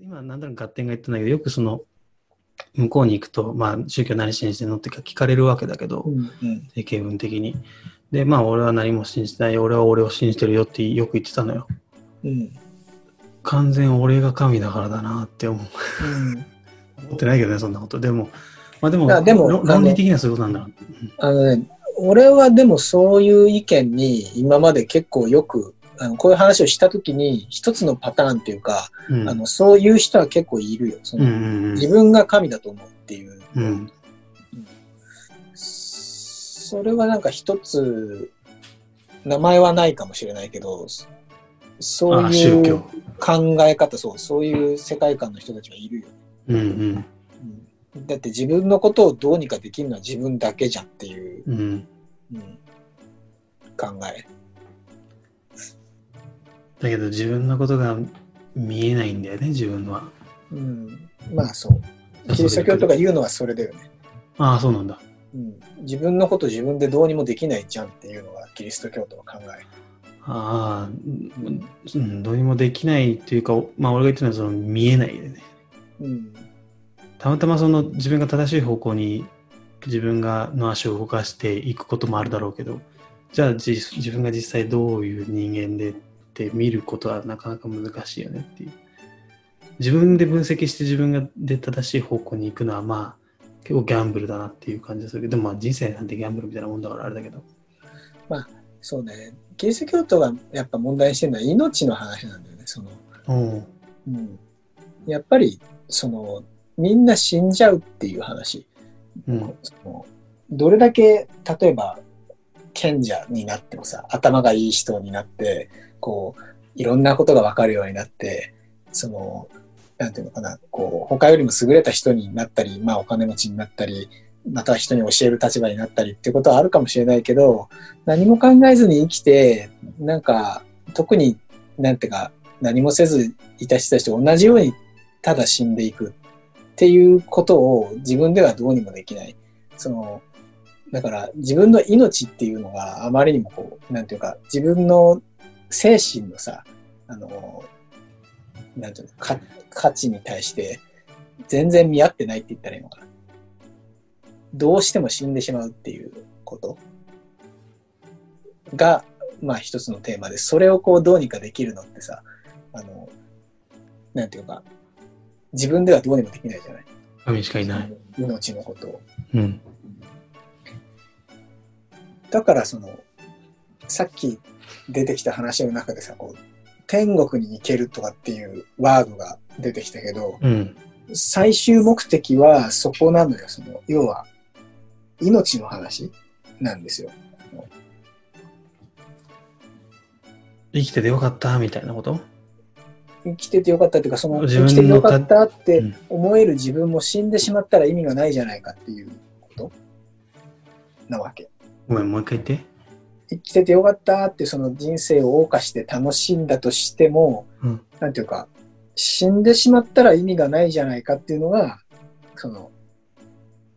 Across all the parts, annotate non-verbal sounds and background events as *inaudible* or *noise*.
今、なんとなく合点が言ってないけど、よくその、向こうに行くと、まあ、宗教何信じてんのって聞かれるわけだけど、うん定型文的に。で、まあ、俺は何も信じてない、俺は俺を信じてるよってよく言ってたのよ。うん完全俺が神だからだなって思ううん思ってないけどね、そんなこと。でも、まあでも、でも論論理的にはそういうことなんだろあのね、俺はでもそういう意見に今まで結構よく、あのこういう話をしたときに一つのパターンっていうか、う。うん。あのそういう人は結構いるよ。そのうんうん自分が神だと思うっていう。うん。うん。それはなんか一つ、名前はないかもしれないけど、そうあ、いう。考え方、そう、そういう世界観の人たちはいるよ。うんうん。うんだって自分のことをどうにかできるのは自分だけじゃんっていう、うん。うん考え。だけど自分のことが見えないんだよね、自分は。うん、まあそう。キリスト教とか言うのはそれだよね。ああ、そうなんだ。うん、自分のこと自分でどうにもできないじゃんっていうのがキリスト教徒の考え。ああ、うん、どうにもできないっていうか、まあ俺が言ってるのはその見えないでね。うん。たまたまその自分が正しい方向に自分がの足を動かしていくこともあるだろうけど、じゃあじ自分が実際どういう人間でって見ることはなかなか難しいよねっていう。自分で分析して自分がで正しい方向に行くのはまあ結構ギャンブルだなっていう感じがするけど、でもまあ人生なんてギャンブルみたいなもんだからあれだけど。そうね。キリスト教徒がやっぱ問題にしてるのは命の話なんだよね。その、うん。うん。やっぱり、その、みんな死んじゃうっていう話。うん。そのどれだけ、例えば、賢者になってもさ、頭がいい人になって、こう、いろんなことがわかるようになって、その、なんていうのかな、こう、他よりも優れた人になったり、まあお金持ちになったり、また人に教える立場になったりっていうことはあるかもしれないけど、何も考えずに生きて、なんか、特になんていうか、何もせずいた人たちと同じようにただ死んでいくっていうことを自分ではどうにもできない。その、だから自分の命っていうのがあまりにもこう、なんていうか、自分の精神のさ、あの、なんていうの、か価値に対して全然見合ってないって言ったらいいのかな。どうしても死んでしまうっていうことが、まあ一つのテーマで、それをこうどうにかできるのってさ、あの、なんていうか、自分ではどうにもできないじゃない。神しかいない。命のことを。うん。だからその、さっき出てきた話の中でさ、こう、天国に行けるとかっていうワードが出てきたけど、うん。最終目的はそこなのよ。その、要は、命の話なんですよ。生きててよかったみたいなこと？生きててよかったっていうか、その、生きててよかったってうん思える自分も死んでしまったら意味がないじゃないかっていうことなわけ。ごめん、もう一回言って。生きててよかったってその人生を謳歌して楽しんだとしても、うんなんていうか、死んでしまったら意味がないじゃないかっていうのが、その、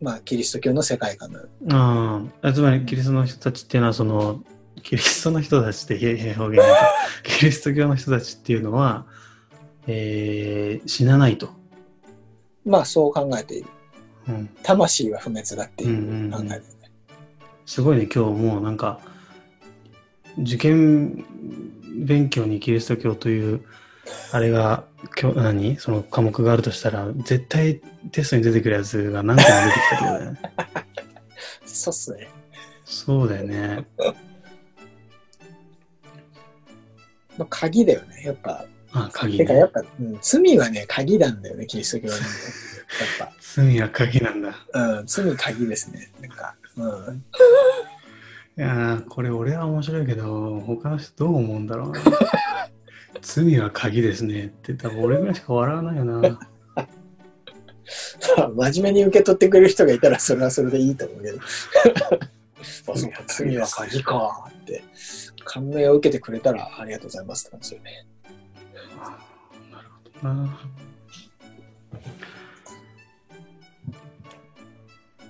まあ、キリスト教の世界観なの。ああ、つまりキリストの人たちっていうのは、その、キリストの人たちって表現 *laughs* キリスト教の人たちっていうのは、えー、死なないと。まあ、そう考えている。うん、魂は不滅だっていう考えで、ねすごいね、今日もうなんか、受験勉強にキリスト教という、あれが、今日何？その科目があるとしたら、絶対テストに出てくるやつが何個も出てきたってことだよね。*laughs* そうっすね。そうだよね。*laughs* まあ、鍵だよね。やっぱ。あ、鍵てか、やね。っぱ、うん、罪はね、鍵なんだよね、キリスト教はね。*laughs* やっ罪は鍵なんだ。ぱ。うん、罪鍵ですね。なんか、うん。いやーこれ俺は面白いけど、他の人どう思うんだろうな。*laughs* 罪は鍵ですねって多分俺ぐらいしか笑わないよな。*laughs* まあ真面目に受け取ってくれる人がいたらそれはそれでいいと思うけど。*laughs* 罪は鍵かって。感銘を受けてくれたらありがとうございますって感じだよね。なるほどな。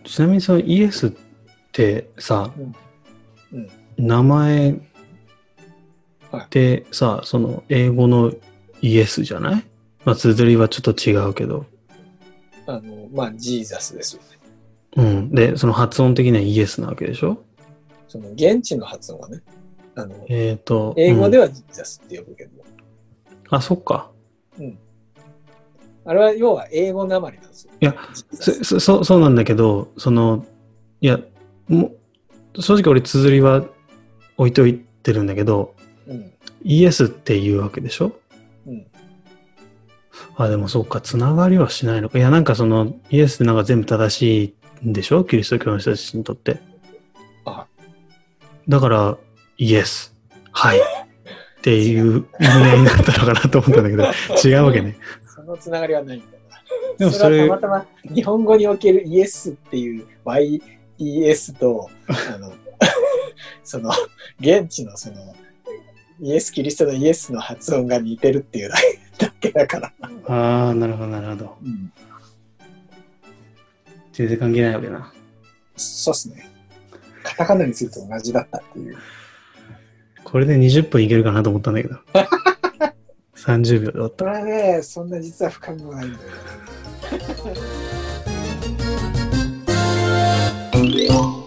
ちなみにそのイエスってさ、うんうん名前はいでさ、その英語のイエスじゃない？まあ、綴りはちょっと違うけど。あの、まあ、ジーザスですよね。うん。で、その発音的にはイエスなわけでしょ？その、現地の発音はね、あの、えっ、と。英語では、はジーザスって呼ぶけど、あ、そっか。あれは要は英語なまりなんですよ。いやそス、そそうなんだけど、その、いや、もう正直俺、綴りは置いといてるんだけど、うん。イエスっていうわけでしょ？うん。あ、でもそっか、つながりはしないのか。いや、なんかその、イエスってなんか全部正しいんでしょ？キリスト教の人たちにとって。あだから、イエス。はい。っていう意味合いになったのかなと思ったんだけど、*laughs* 違うわけね。そのつながりはないんだな。でもそれそれはたまたま日本語におけるイエスっていう YES と、あの、その、*laughs* 現地のその、イエス・キリストのイエスの発音が似てるっていうだけ *laughs* だから。ああ、なるほど、なるほど。うん。全然関係ないわけな。そうっすね。カタカナにすると同じだったっていう。これで20分いけるかなと思ったんだけど。*laughs* 30秒で終わった。これはね、そんな実は深みもないんだよ。